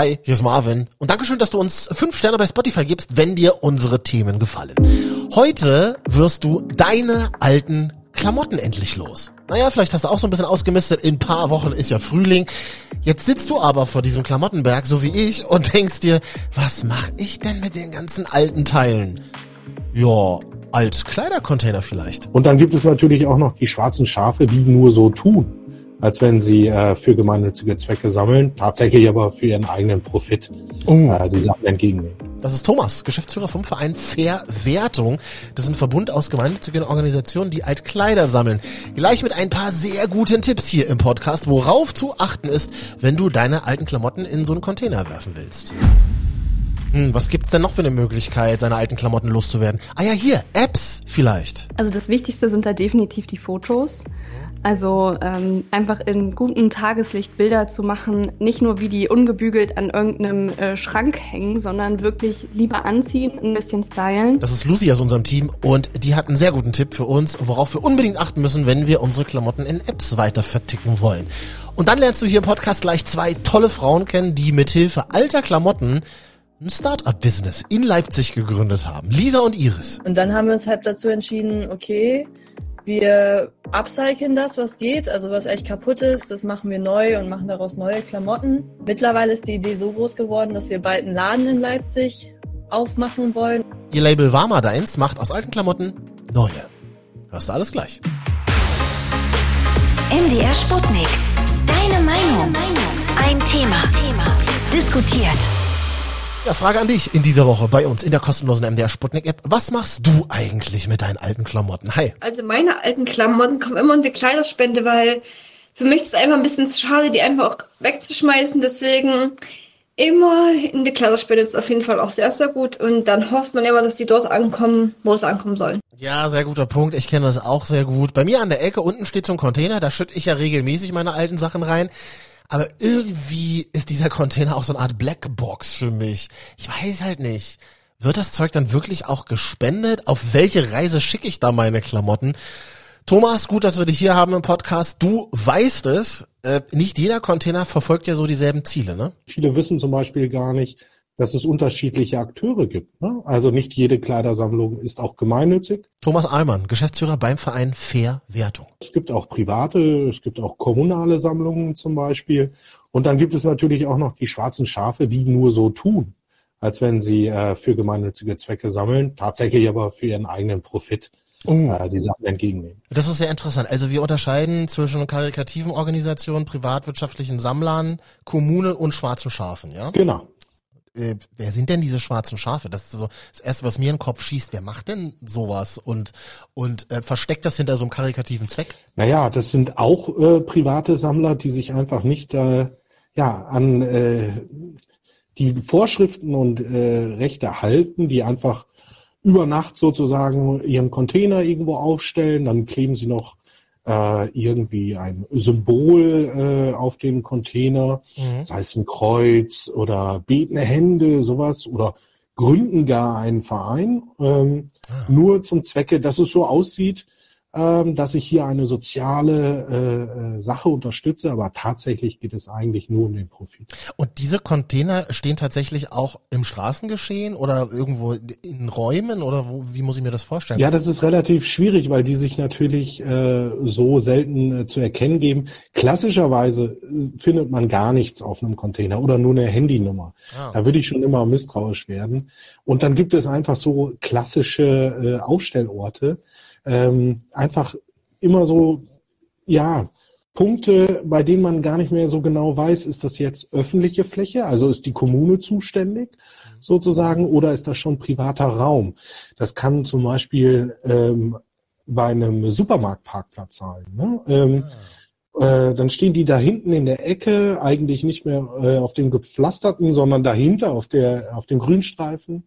Hi, hier ist Marvin und Dankeschön, dass du uns fünf Sterne bei Spotify gibst, wenn dir unsere Themen gefallen. Heute wirst du deine alten Klamotten endlich los. Naja, vielleicht hast du auch so ein bisschen ausgemistet. In ein paar Wochen ist ja Frühling. Jetzt sitzt du aber vor diesem Klamottenberg, so wie ich, und denkst dir, was mache ich denn mit den ganzen alten Teilen? Ja, als Kleidercontainer vielleicht. Und dann gibt es natürlich auch noch die schwarzen Schafe, die nur so tun als wenn sie äh, für gemeinnützige Zwecke sammeln, tatsächlich aber für ihren eigenen Profit oh. äh, die Sachen entgegennehmen. Das ist Thomas, Geschäftsführer vom Verein Verwertung. Das ist ein Verbund aus gemeinnützigen Organisationen, die Altkleider sammeln. Gleich mit ein paar sehr guten Tipps hier im Podcast, worauf zu achten ist, wenn du deine alten Klamotten in so einen Container werfen willst. Hm, was gibt's denn noch für eine Möglichkeit, seine alten Klamotten loszuwerden? Ah ja, hier, Apps vielleicht. Also das Wichtigste sind da definitiv die Fotos. Also ähm, einfach in gutem Tageslicht Bilder zu machen, nicht nur wie die ungebügelt an irgendeinem äh, Schrank hängen, sondern wirklich lieber anziehen, ein bisschen stylen. Das ist Lucy aus unserem Team und die hat einen sehr guten Tipp für uns, worauf wir unbedingt achten müssen, wenn wir unsere Klamotten in Apps weiter verticken wollen. Und dann lernst du hier im Podcast gleich zwei tolle Frauen kennen, die mithilfe alter Klamotten ein Start-up-Business in Leipzig gegründet haben. Lisa und Iris. Und dann haben wir uns halt dazu entschieden, okay, wir upcyclen das, was geht, also was echt kaputt ist, das machen wir neu und machen daraus neue Klamotten. Mittlerweile ist die Idee so groß geworden, dass wir bald einen Laden in Leipzig aufmachen wollen. Ihr Label Warma Deins macht aus alten Klamotten neue. Hörst du alles gleich. MDR Sputnik. Deine Meinung. Ein Thema. Diskutiert. Ja, Frage an dich in dieser Woche bei uns in der kostenlosen MDR Sputnik App. Was machst du eigentlich mit deinen alten Klamotten? Hi. Also meine alten Klamotten kommen immer in die Kleiderspende, weil für mich ist es einfach ein bisschen schade, die einfach auch wegzuschmeißen. Deswegen immer in die Kleiderspende ist auf jeden Fall auch sehr, sehr gut. Und dann hofft man immer, dass die dort ankommen, wo sie ankommen sollen. Ja, sehr guter Punkt. Ich kenne das auch sehr gut. Bei mir an der Ecke unten steht so ein Container, da schütte ich ja regelmäßig meine alten Sachen rein. Aber irgendwie ist dieser Container auch so eine Art Blackbox für mich. Ich weiß halt nicht. Wird das Zeug dann wirklich auch gespendet? Auf welche Reise schicke ich da meine Klamotten? Thomas, gut, dass wir dich hier haben im Podcast. Du weißt es, äh, nicht jeder Container verfolgt ja so dieselben Ziele, ne? Viele wissen zum Beispiel gar nicht, dass es unterschiedliche Akteure gibt. Ne? Also nicht jede Kleidersammlung ist auch gemeinnützig. Thomas Allmann, Geschäftsführer beim Verein Fairwertung. Es gibt auch private, es gibt auch kommunale Sammlungen zum Beispiel. Und dann gibt es natürlich auch noch die schwarzen Schafe, die nur so tun, als wenn sie äh, für gemeinnützige Zwecke sammeln, tatsächlich aber für ihren eigenen Profit. Oh. Äh, die Sachen entgegennehmen. Das ist sehr interessant. Also wir unterscheiden zwischen karikativen Organisationen, privatwirtschaftlichen Sammlern, Kommunen und schwarzen Schafen, ja? Genau äh, wer sind denn diese schwarzen Schafe? Das ist so das erste, was mir in den Kopf schießt. Wer macht denn sowas und und äh, versteckt das hinter so einem karikativen Zweck? Naja, das sind auch äh, private Sammler, die sich einfach nicht äh, ja an äh, die Vorschriften und äh, Rechte halten, die einfach über Nacht sozusagen ihren Container irgendwo aufstellen, dann kleben sie noch äh, irgendwie ein Symbol äh, auf dem Container, mhm. sei es ein Kreuz oder betende Hände, sowas, oder gründen gar einen Verein, ähm, ah. nur zum Zwecke, dass es so aussieht, dass ich hier eine soziale äh, äh, Sache unterstütze, aber tatsächlich geht es eigentlich nur um den Profit. Und diese Container stehen tatsächlich auch im Straßengeschehen oder irgendwo in Räumen oder wo, wie muss ich mir das vorstellen? Ja, das ist relativ schwierig, weil die sich natürlich äh, so selten äh, zu erkennen geben. Klassischerweise äh, findet man gar nichts auf einem Container oder nur eine Handynummer. Ah. Da würde ich schon immer misstrauisch werden. Und dann gibt es einfach so klassische äh, Aufstellorte, ähm, einfach immer so, ja, Punkte, bei denen man gar nicht mehr so genau weiß, ist das jetzt öffentliche Fläche, also ist die Kommune zuständig sozusagen, oder ist das schon privater Raum? Das kann zum Beispiel ähm, bei einem Supermarktparkplatz sein. Ne? Ähm, äh, dann stehen die da hinten in der Ecke, eigentlich nicht mehr äh, auf dem gepflasterten, sondern dahinter auf der auf dem Grünstreifen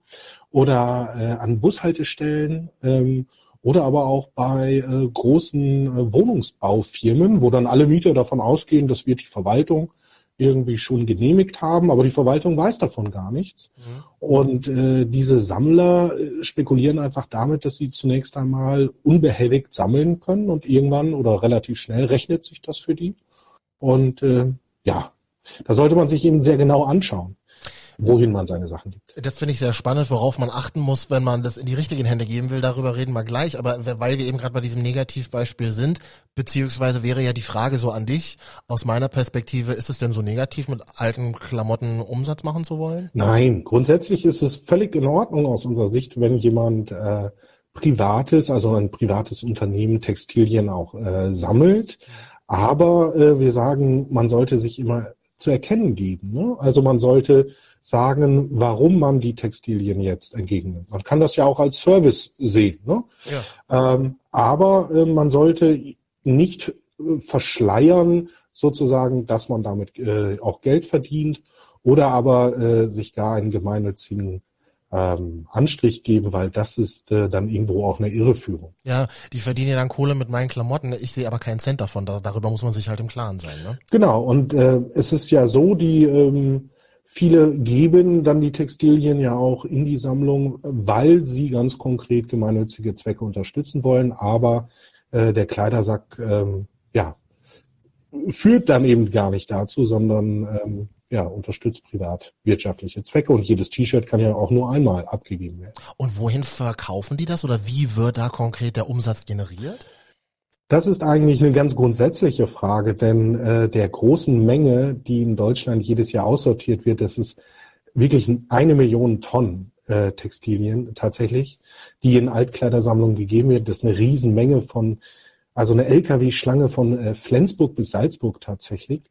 oder äh, an Bushaltestellen. Ähm, oder aber auch bei äh, großen äh, Wohnungsbaufirmen, wo dann alle Mieter davon ausgehen, das wird die Verwaltung irgendwie schon genehmigt haben, aber die Verwaltung weiß davon gar nichts. Mhm. Und äh, diese Sammler äh, spekulieren einfach damit, dass sie zunächst einmal unbehelligt sammeln können und irgendwann oder relativ schnell rechnet sich das für die. Und äh, ja, da sollte man sich eben sehr genau anschauen. Wohin man seine Sachen gibt. Das finde ich sehr spannend, worauf man achten muss, wenn man das in die richtigen Hände geben will. Darüber reden wir gleich. Aber weil wir eben gerade bei diesem Negativbeispiel sind, beziehungsweise wäre ja die Frage so an dich, aus meiner Perspektive, ist es denn so negativ, mit alten Klamotten Umsatz machen zu wollen? Nein, grundsätzlich ist es völlig in Ordnung aus unserer Sicht, wenn jemand äh, privates, also ein privates Unternehmen Textilien auch äh, sammelt. Aber äh, wir sagen, man sollte sich immer zu erkennen geben. Ne? Also man sollte sagen, warum man die Textilien jetzt entgegennimmt. Man kann das ja auch als Service sehen. Ne? Ja. Ähm, aber äh, man sollte nicht äh, verschleiern, sozusagen, dass man damit äh, auch Geld verdient oder aber äh, sich gar einen gemeinnützigen ähm, Anstrich geben, weil das ist äh, dann irgendwo auch eine Irreführung. Ja, die verdienen ja dann Kohle mit meinen Klamotten. Ich sehe aber keinen Cent davon. Da, darüber muss man sich halt im Klaren sein. Ne? Genau. Und äh, es ist ja so, die ähm, viele geben dann die Textilien ja auch in die Sammlung, weil sie ganz konkret gemeinnützige Zwecke unterstützen wollen. Aber äh, der Kleidersack, ähm, ja, führt dann eben gar nicht dazu, sondern ähm, ja, unterstützt privatwirtschaftliche Zwecke und jedes T-Shirt kann ja auch nur einmal abgegeben werden. Und wohin verkaufen die das oder wie wird da konkret der Umsatz generiert? Das ist eigentlich eine ganz grundsätzliche Frage, denn äh, der großen Menge, die in Deutschland jedes Jahr aussortiert wird, das ist wirklich eine Million Tonnen äh, Textilien tatsächlich, die in Altkleidersammlungen gegeben wird. Das ist eine Riesenmenge von, also eine LKW-Schlange von äh, Flensburg bis Salzburg tatsächlich.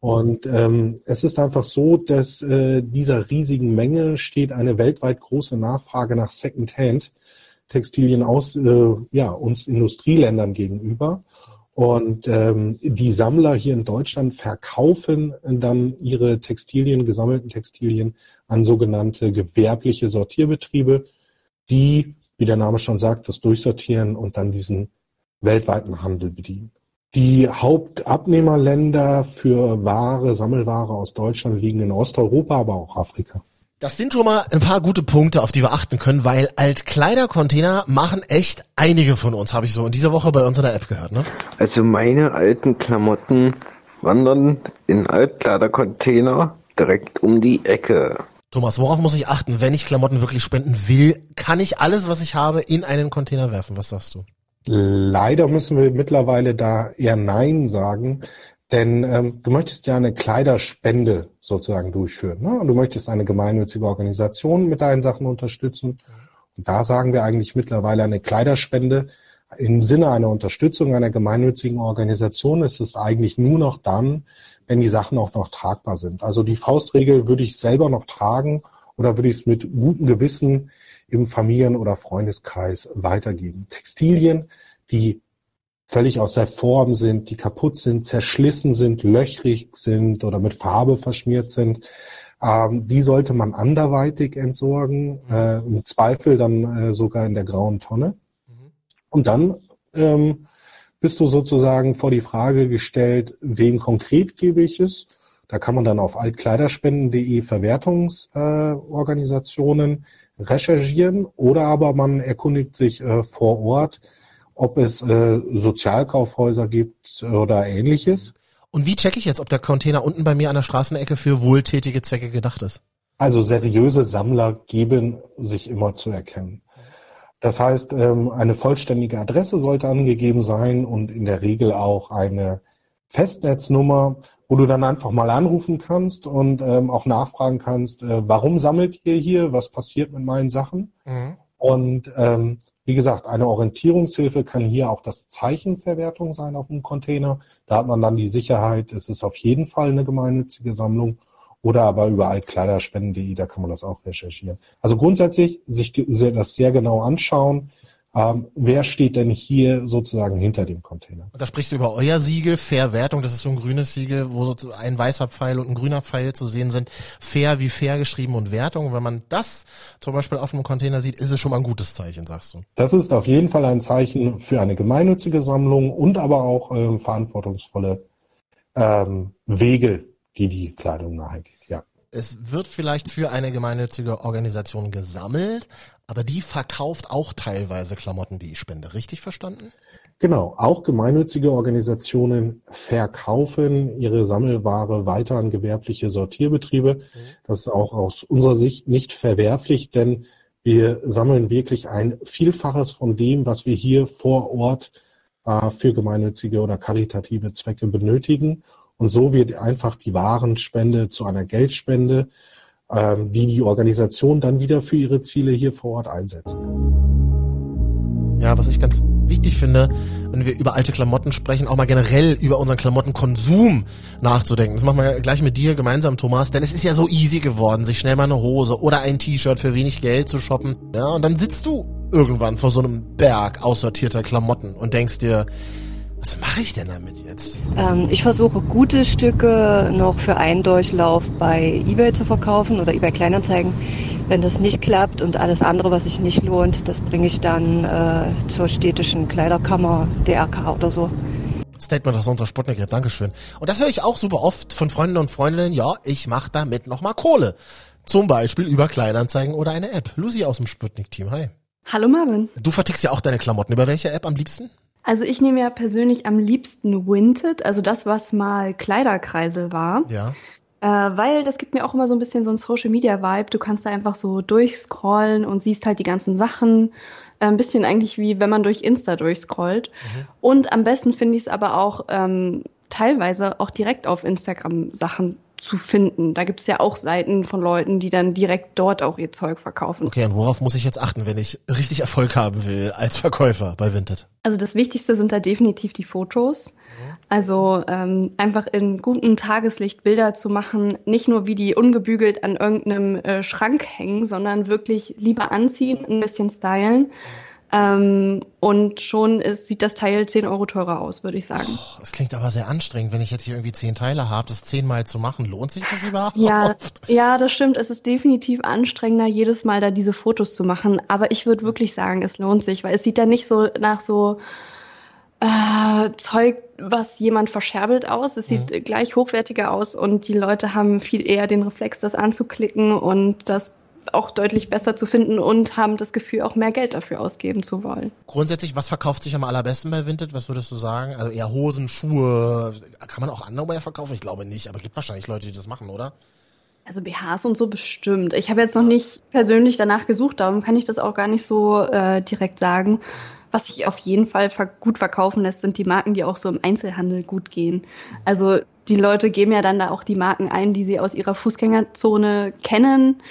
Und ähm, es ist einfach so, dass äh, dieser riesigen Menge steht eine weltweit große Nachfrage nach Secondhand-Textilien aus äh, ja, uns Industrieländern gegenüber. Und ähm, die Sammler hier in Deutschland verkaufen dann ihre Textilien, gesammelten Textilien an sogenannte gewerbliche Sortierbetriebe, die, wie der Name schon sagt, das durchsortieren und dann diesen weltweiten Handel bedienen. Die Hauptabnehmerländer für Ware, Sammelware aus Deutschland liegen in Osteuropa, aber auch Afrika. Das sind schon mal ein paar gute Punkte, auf die wir achten können, weil Altkleidercontainer machen echt einige von uns, habe ich so in dieser Woche bei uns in der App gehört. Ne? Also meine alten Klamotten wandern in Altkleidercontainer direkt um die Ecke. Thomas, worauf muss ich achten, wenn ich Klamotten wirklich spenden will? Kann ich alles, was ich habe, in einen Container werfen? Was sagst du? Leider müssen wir mittlerweile da eher Nein sagen, denn ähm, du möchtest ja eine Kleiderspende sozusagen durchführen. Ne? Und du möchtest eine gemeinnützige Organisation mit deinen Sachen unterstützen. Und da sagen wir eigentlich mittlerweile eine Kleiderspende im Sinne einer Unterstützung einer gemeinnützigen Organisation ist es eigentlich nur noch dann, wenn die Sachen auch noch tragbar sind. Also die Faustregel würde ich selber noch tragen oder würde ich es mit gutem Gewissen im Familien- oder Freundeskreis weitergeben. Textilien, die völlig aus der Form sind, die kaputt sind, zerschlissen sind, löchrig sind oder mit Farbe verschmiert sind, ähm, die sollte man anderweitig entsorgen, äh, im Zweifel dann äh, sogar in der grauen Tonne. Mhm. Und dann ähm, bist du sozusagen vor die Frage gestellt, wem konkret gebe ich es? Da kann man dann auf altkleiderspenden.de Verwertungsorganisationen recherchieren oder aber man erkundigt sich äh, vor Ort, ob es äh, Sozialkaufhäuser gibt oder ähnliches. Und wie checke ich jetzt, ob der Container unten bei mir an der Straßenecke für wohltätige Zwecke gedacht ist? Also seriöse Sammler geben sich immer zu erkennen. Das heißt, ähm, eine vollständige Adresse sollte angegeben sein und in der Regel auch eine Festnetznummer wo du dann einfach mal anrufen kannst und ähm, auch nachfragen kannst, äh, warum sammelt ihr hier, was passiert mit meinen Sachen? Mhm. Und ähm, wie gesagt, eine Orientierungshilfe kann hier auch das Zeichenverwertung sein auf dem Container. Da hat man dann die Sicherheit, es ist auf jeden Fall eine gemeinnützige Sammlung oder aber über altkleiderspenden.de, da kann man das auch recherchieren. Also grundsätzlich sich das sehr genau anschauen, ähm, wer steht denn hier sozusagen hinter dem Container? Da sprichst du über euer Siegel, Verwertung, das ist so ein grünes Siegel, wo so ein weißer Pfeil und ein grüner Pfeil zu sehen sind. Fair wie fair geschrieben und Wertung. Und wenn man das zum Beispiel auf einem Container sieht, ist es schon mal ein gutes Zeichen, sagst du. Das ist auf jeden Fall ein Zeichen für eine gemeinnützige Sammlung und aber auch ähm, verantwortungsvolle ähm, Wege, die die Kleidung nahegeht. Ja. Es wird vielleicht für eine gemeinnützige Organisation gesammelt, aber die verkauft auch teilweise Klamotten, die ich spende. Richtig verstanden? Genau, auch gemeinnützige Organisationen verkaufen ihre Sammelware weiter an gewerbliche Sortierbetriebe. Mhm. Das ist auch aus unserer Sicht nicht verwerflich, denn wir sammeln wirklich ein Vielfaches von dem, was wir hier vor Ort äh, für gemeinnützige oder karitative Zwecke benötigen. Und so wird einfach die Warenspende zu einer Geldspende, äh, die die Organisation dann wieder für ihre Ziele hier vor Ort einsetzen kann. Ja, was ich ganz wichtig finde, wenn wir über alte Klamotten sprechen, auch mal generell über unseren Klamottenkonsum nachzudenken. Das machen wir gleich mit dir gemeinsam, Thomas, denn es ist ja so easy geworden, sich schnell mal eine Hose oder ein T-Shirt für wenig Geld zu shoppen. Ja, und dann sitzt du irgendwann vor so einem Berg aussortierter Klamotten und denkst dir, was mache ich denn damit jetzt? Ähm, ich versuche gute Stücke noch für einen Durchlauf bei eBay zu verkaufen oder eBay Kleinanzeigen. Wenn das nicht klappt und alles andere, was sich nicht lohnt, das bringe ich dann äh, zur städtischen Kleiderkammer, DRK oder so. Statement aus unserer Sputnik App, Dankeschön. Und das höre ich auch super oft von Freunden und Freundinnen, ja, ich mache damit nochmal Kohle. Zum Beispiel über Kleinanzeigen oder eine App. Lucy aus dem Sputnik-Team, hi. Hallo Marvin. Du vertickst ja auch deine Klamotten. Über welche App am liebsten? Also ich nehme ja persönlich am liebsten Winted, also das, was mal Kleiderkreisel war. Ja. Äh, weil das gibt mir auch immer so ein bisschen so ein Social Media Vibe. Du kannst da einfach so durchscrollen und siehst halt die ganzen Sachen. Äh, ein bisschen eigentlich wie wenn man durch Insta durchscrollt. Mhm. Und am besten finde ich es aber auch ähm, teilweise auch direkt auf Instagram Sachen zu finden. Da gibt es ja auch Seiten von Leuten, die dann direkt dort auch ihr Zeug verkaufen. Okay, und worauf muss ich jetzt achten, wenn ich richtig Erfolg haben will als Verkäufer bei Vinted? Also das Wichtigste sind da definitiv die Fotos. Also ähm, einfach in gutem Tageslicht Bilder zu machen, nicht nur wie die ungebügelt an irgendeinem äh, Schrank hängen, sondern wirklich lieber anziehen, ein bisschen stylen. Ähm, und schon ist, sieht das Teil 10 Euro teurer aus, würde ich sagen. Das klingt aber sehr anstrengend, wenn ich jetzt hier irgendwie zehn Teile habe, das zehnmal zu machen. Lohnt sich das überhaupt? Ja, ja, das stimmt. Es ist definitiv anstrengender, jedes Mal da diese Fotos zu machen. Aber ich würde wirklich sagen, es lohnt sich, weil es sieht ja nicht so nach so äh, Zeug, was jemand verscherbelt aus. Es sieht mhm. gleich hochwertiger aus und die Leute haben viel eher den Reflex, das anzuklicken und das auch deutlich besser zu finden und haben das Gefühl, auch mehr Geld dafür ausgeben zu wollen. Grundsätzlich, was verkauft sich am allerbesten bei Vinted? Was würdest du sagen? Also eher Hosen, Schuhe. Kann man auch andere verkaufen? Ich glaube nicht, aber gibt wahrscheinlich Leute, die das machen, oder? Also BHs und so bestimmt. Ich habe jetzt noch nicht persönlich danach gesucht, darum kann ich das auch gar nicht so äh, direkt sagen. Was sich auf jeden Fall gut verkaufen lässt, sind die Marken, die auch so im Einzelhandel gut gehen. Also die Leute geben ja dann da auch die Marken ein, die sie aus ihrer Fußgängerzone kennen.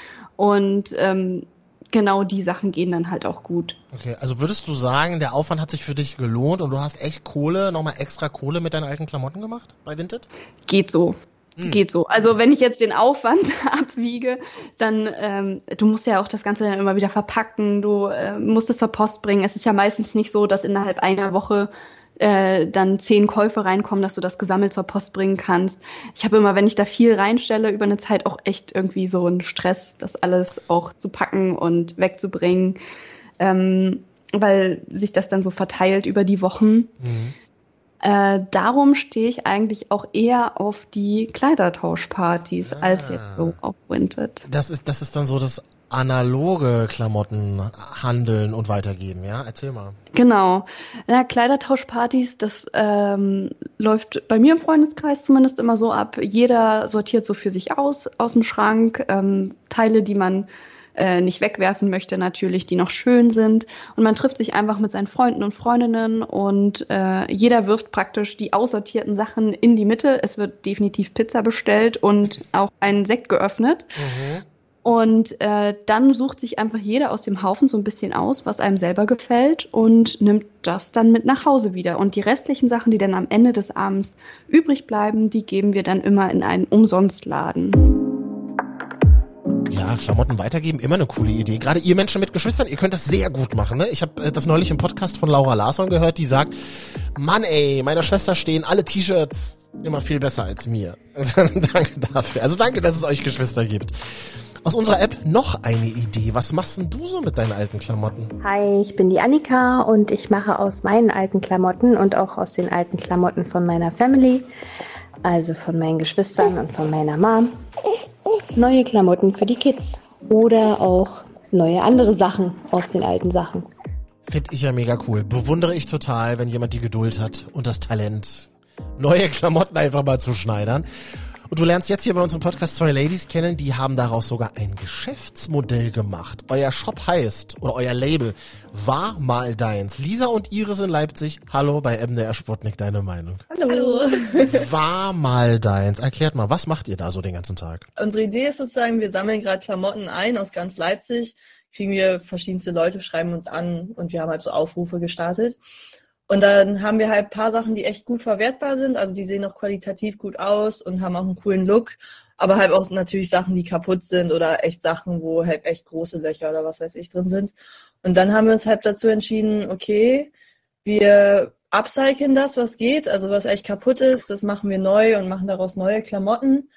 Und ähm, genau die Sachen gehen dann halt auch gut. Okay, also würdest du sagen, der Aufwand hat sich für dich gelohnt und du hast echt Kohle, nochmal extra Kohle mit deinen alten Klamotten gemacht bei Vinted? Geht so. Hm. Geht so. Also wenn ich jetzt den Aufwand abwiege, dann ähm, du musst ja auch das Ganze dann immer wieder verpacken, du äh, musst es zur Post bringen. Es ist ja meistens nicht so, dass innerhalb einer Woche äh, dann zehn Käufe reinkommen, dass du das gesammelt zur Post bringen kannst. Ich habe immer, wenn ich da viel reinstelle, über eine Zeit auch echt irgendwie so einen Stress, das alles auch zu packen und wegzubringen, ähm, weil sich das dann so verteilt über die Wochen. Mhm. Äh, darum stehe ich eigentlich auch eher auf die Kleidertauschpartys ah. als jetzt so auf Winted. Das ist, das ist dann so das analoge Klamotten handeln und weitergeben, ja? Erzähl mal. Genau. Ja, Kleidertauschpartys, das ähm, läuft bei mir im Freundeskreis zumindest immer so ab. Jeder sortiert so für sich aus, aus dem Schrank, ähm, Teile, die man äh, nicht wegwerfen möchte, natürlich, die noch schön sind. Und man trifft sich einfach mit seinen Freunden und Freundinnen und äh, jeder wirft praktisch die aussortierten Sachen in die Mitte. Es wird definitiv Pizza bestellt und auch ein Sekt geöffnet. Mhm. Und äh, dann sucht sich einfach jeder aus dem Haufen so ein bisschen aus, was einem selber gefällt und nimmt das dann mit nach Hause wieder. Und die restlichen Sachen, die dann am Ende des Abends übrig bleiben, die geben wir dann immer in einen Umsonstladen. Ja, Klamotten weitergeben, immer eine coole Idee. Gerade ihr Menschen mit Geschwistern, ihr könnt das sehr gut machen. Ne? Ich habe äh, das neulich im Podcast von Laura Larsson gehört, die sagt, Mann ey, meiner Schwester stehen alle T-Shirts immer viel besser als mir. danke dafür. Also danke, dass es euch Geschwister gibt. Aus unserer App noch eine Idee. Was machst denn du so mit deinen alten Klamotten? Hi, ich bin die Annika und ich mache aus meinen alten Klamotten und auch aus den alten Klamotten von meiner Family also von meinen Geschwistern und von meiner Mom, neue Klamotten für die Kids oder auch neue andere Sachen aus den alten Sachen. Finde ich ja mega cool. Bewundere ich total, wenn jemand die Geduld hat und das Talent, neue Klamotten einfach mal zu schneidern. Und du lernst jetzt hier bei uns im Podcast zwei Ladies kennen, die haben daraus sogar ein Geschäftsmodell gemacht. Euer Shop heißt, oder euer Label, war mal deins. Lisa und Iris in Leipzig. Hallo bei MDR Sputnik, deine Meinung. Hallo. War mal deins. Erklärt mal, was macht ihr da so den ganzen Tag? Unsere Idee ist sozusagen, wir sammeln gerade Klamotten ein aus ganz Leipzig, kriegen wir verschiedenste Leute, schreiben uns an und wir haben halt so Aufrufe gestartet. Und dann haben wir halt paar Sachen, die echt gut verwertbar sind. Also die sehen auch qualitativ gut aus und haben auch einen coolen Look. Aber halt auch natürlich Sachen, die kaputt sind oder echt Sachen, wo halt echt große Löcher oder was weiß ich drin sind. Und dann haben wir uns halt dazu entschieden, okay, wir upcyclen das, was geht, also was echt kaputt ist, das machen wir neu und machen daraus neue Klamotten.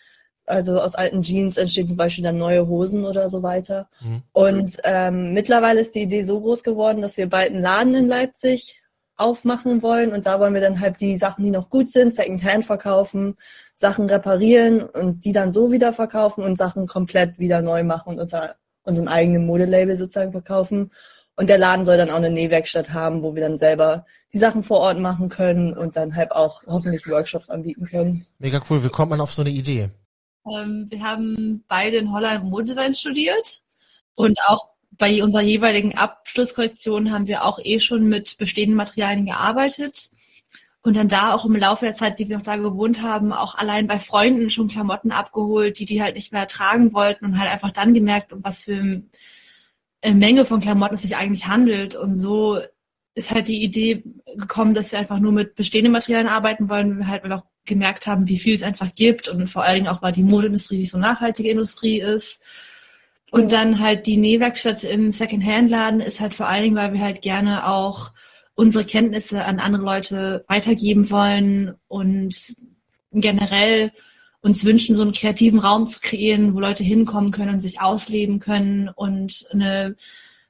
Also aus alten Jeans entstehen zum Beispiel dann neue Hosen oder so weiter. Mhm. Und ähm, mittlerweile ist die Idee so groß geworden, dass wir bald einen Laden in Leipzig aufmachen wollen und da wollen wir dann halt die Sachen, die noch gut sind, Secondhand verkaufen, Sachen reparieren und die dann so wieder verkaufen und Sachen komplett wieder neu machen und unter unserem eigenen Modelabel sozusagen verkaufen. Und der Laden soll dann auch eine Nähwerkstatt haben, wo wir dann selber die Sachen vor Ort machen können und dann halt auch hoffentlich Workshops anbieten können. Mega cool. Wie kommt man auf so eine Idee? Ähm, wir haben beide in Holland Modedesign studiert und auch bei unserer jeweiligen Abschlusskorrektion haben wir auch eh schon mit bestehenden Materialien gearbeitet. Und dann da auch im Laufe der Zeit, die wir noch da gewohnt haben, auch allein bei Freunden schon Klamotten abgeholt, die die halt nicht mehr tragen wollten und halt einfach dann gemerkt, um was für eine Menge von Klamotten es sich eigentlich handelt. Und so ist halt die Idee gekommen, dass wir einfach nur mit bestehenden Materialien arbeiten wollen, weil wir halt einfach gemerkt haben, wie viel es einfach gibt und vor allen Dingen auch, weil die Modeindustrie nicht so nachhaltige Industrie ist und dann halt die Nähwerkstatt im Secondhand-Laden ist halt vor allen Dingen, weil wir halt gerne auch unsere Kenntnisse an andere Leute weitergeben wollen und generell uns wünschen, so einen kreativen Raum zu kreieren, wo Leute hinkommen können und sich ausleben können und eine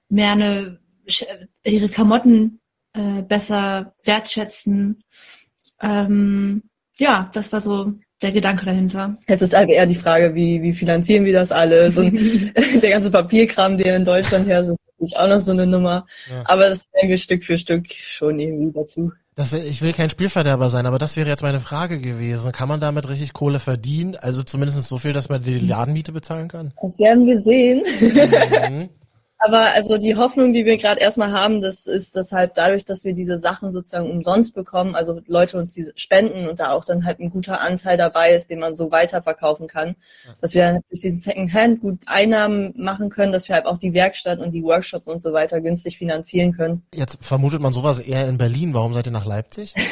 mehr eine ihre Klamotten äh, besser wertschätzen. Ähm, ja, das war so der Gedanke dahinter. Jetzt ist halt eher die Frage, wie, wie finanzieren wir das alles? Und der ganze Papierkram, der in Deutschland her ist ist auch noch so eine Nummer. Ja. Aber das nehmen wir Stück für Stück schon irgendwie dazu. Das, ich will kein Spielverderber sein, aber das wäre jetzt meine Frage gewesen. Kann man damit richtig Kohle verdienen? Also zumindest so viel, dass man die Ladenmiete bezahlen kann? Das werden wir sehen. Mhm. Aber also die Hoffnung, die wir gerade erstmal haben, das ist das halt dadurch, dass wir diese Sachen sozusagen umsonst bekommen, also Leute uns diese spenden und da auch dann halt ein guter Anteil dabei ist, den man so weiterverkaufen kann, dass wir durch diesen Secondhand gut Einnahmen machen können, dass wir halt auch die Werkstatt und die Workshops und so weiter günstig finanzieren können. Jetzt vermutet man sowas eher in Berlin. Warum seid ihr nach Leipzig?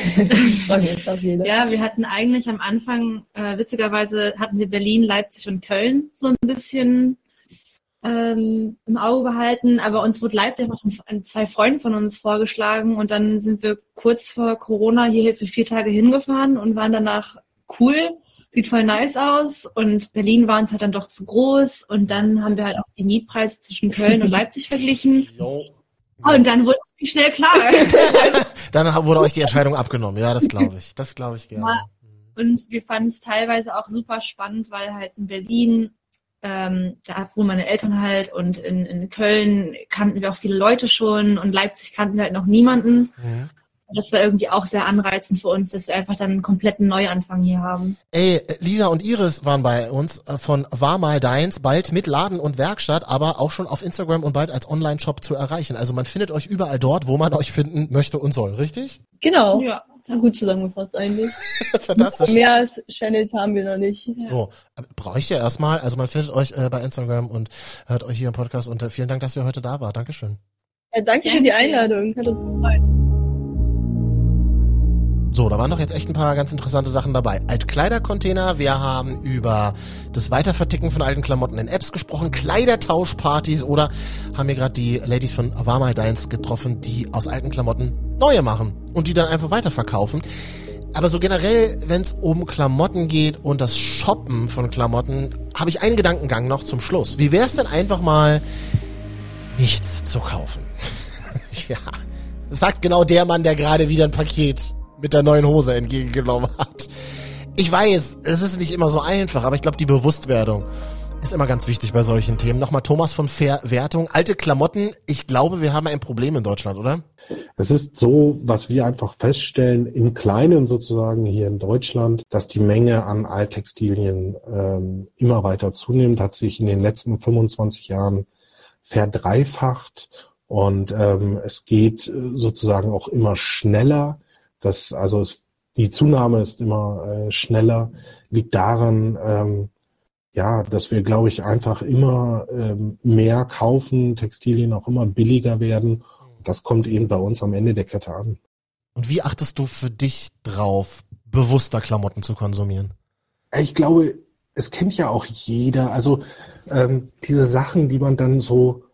Ja, wir hatten eigentlich am Anfang, äh, witzigerweise hatten wir Berlin, Leipzig und Köln so ein bisschen ähm, im Auge behalten, aber uns wurde Leipzig noch von zwei Freunden von uns vorgeschlagen und dann sind wir kurz vor Corona hier für vier Tage hingefahren und waren danach cool, sieht voll nice aus und Berlin war uns halt dann doch zu groß und dann haben wir halt auch die Mietpreise zwischen Köln und Leipzig verglichen. Jo. Und dann wurde es schnell klar. dann wurde euch die Entscheidung abgenommen. Ja, das glaube ich. Das glaube ich gerne. Ja. Und wir fanden es teilweise auch super spannend, weil halt in Berlin ähm, da wohnen meine Eltern halt und in, in Köln kannten wir auch viele Leute schon und Leipzig kannten wir halt noch niemanden. Mhm. Das war irgendwie auch sehr anreizend für uns, dass wir einfach dann einen kompletten Neuanfang hier haben. Ey, Lisa und Iris waren bei uns äh, von War mal deins, bald mit Laden und Werkstatt, aber auch schon auf Instagram und bald als Online-Shop zu erreichen. Also man findet euch überall dort, wo man euch finden möchte und soll, richtig? Genau. Ja. Gut zusammengefasst eigentlich. Fantastisch. Mehr als Channels haben wir noch nicht. Ja. So, brauche ich ja erstmal. Also man findet euch äh, bei Instagram und hört euch hier im Podcast und äh, vielen Dank, dass ihr heute da wart. Dankeschön. Ja, danke für die Einladung. Hat uns gefreut. So, da waren doch jetzt echt ein paar ganz interessante Sachen dabei. Altkleidercontainer, wir haben über das Weiterverticken von alten Klamotten in Apps gesprochen, Kleidertauschpartys oder haben wir gerade die Ladies von Warmal Deins getroffen, die aus alten Klamotten neue machen und die dann einfach weiterverkaufen. Aber so generell, wenn es um Klamotten geht und das Shoppen von Klamotten, habe ich einen Gedankengang noch zum Schluss. Wie wäre es denn einfach mal, nichts zu kaufen? ja, sagt genau der Mann, der gerade wieder ein Paket mit der neuen Hose entgegengenommen hat. Ich weiß, es ist nicht immer so einfach, aber ich glaube, die Bewusstwerdung Ist immer ganz wichtig bei solchen Themen. Nochmal Thomas von Verwertung. Alte Klamotten. Ich glaube, wir haben ein Problem in Deutschland, oder? Es ist so, was wir einfach feststellen, im Kleinen sozusagen hier in Deutschland, dass die Menge an Alttextilien ähm, immer weiter zunimmt, hat sich in den letzten 25 Jahren verdreifacht und ähm, es geht äh, sozusagen auch immer schneller. Das, also es, die Zunahme ist immer äh, schneller, liegt daran, ähm, ja, dass wir, glaube ich, einfach immer ähm, mehr kaufen, Textilien auch immer billiger werden. Das kommt eben bei uns am Ende der Kette an. Und wie achtest du für dich drauf, bewusster Klamotten zu konsumieren? Ich glaube, es kennt ja auch jeder. Also ähm, diese Sachen, die man dann so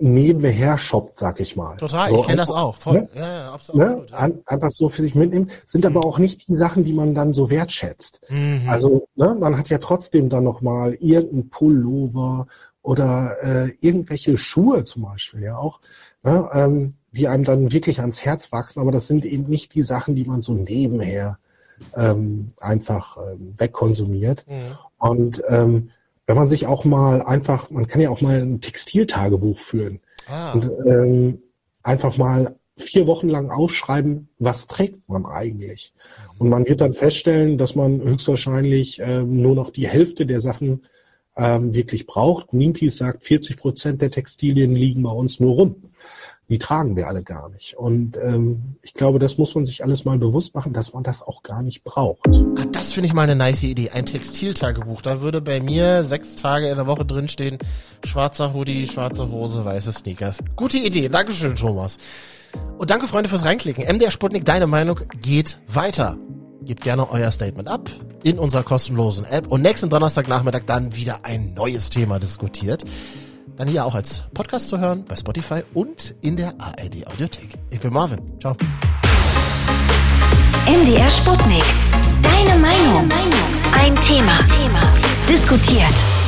nebenher shoppt, sag ich mal. Total, so ich kenne das auch. Voll. Ne? Ja, ja, absolut. Ne? Ja. einfach so für sich mitnehmen, sind aber auch nicht die Sachen, die man dann so wertschätzt. Mhm. Also ne, man hat ja trotzdem dann noch mal irgendein Pullover oder äh, irgendwelche Schuhe zum Beispiel, ja auch, ne, ähm, die einem dann wirklich ans Herz wachsen, aber das sind eben nicht die Sachen, die man so nebenher ähm, einfach ähm, wegkonsumiert. Mhm. Und ähm, wenn man sich auch mal einfach, man kann ja auch mal ein Textiltagebuch führen Ah. und ähm, einfach mal vier Wochen lang aufschreiben, was trägt man eigentlich. Und man wird dann feststellen, dass man höchstwahrscheinlich ähm, nur noch die Hälfte der Sachen ähm, wirklich braucht. Greenpeace sagt, 40 Prozent der Textilien liegen bei uns nur rum. Die tragen wir alle gar nicht. Und ähm, ich glaube, das muss man sich alles mal bewusst machen, dass man das auch gar nicht braucht. Ah, das finde ich mal eine nice Idee. Ein Textiltagebuch. Da würde bei mir sechs Tage in der Woche drinstehen. Schwarzer Hoodie, schwarze Hose, weiße Sneakers. Gute Idee. Dankeschön, Thomas. Und danke, Freunde, fürs Reinklicken. MDR Sputnik, deine Meinung geht weiter. Gebt gerne euer Statement ab in unserer kostenlosen App und nächsten Donnerstagnachmittag dann wieder ein neues Thema diskutiert. Dann hier auch als Podcast zu hören bei Spotify und in der ARD Audiothek. Ich bin Marvin. Ciao. MDR Sputnik. Deine Meinung. Ein Thema. Diskutiert.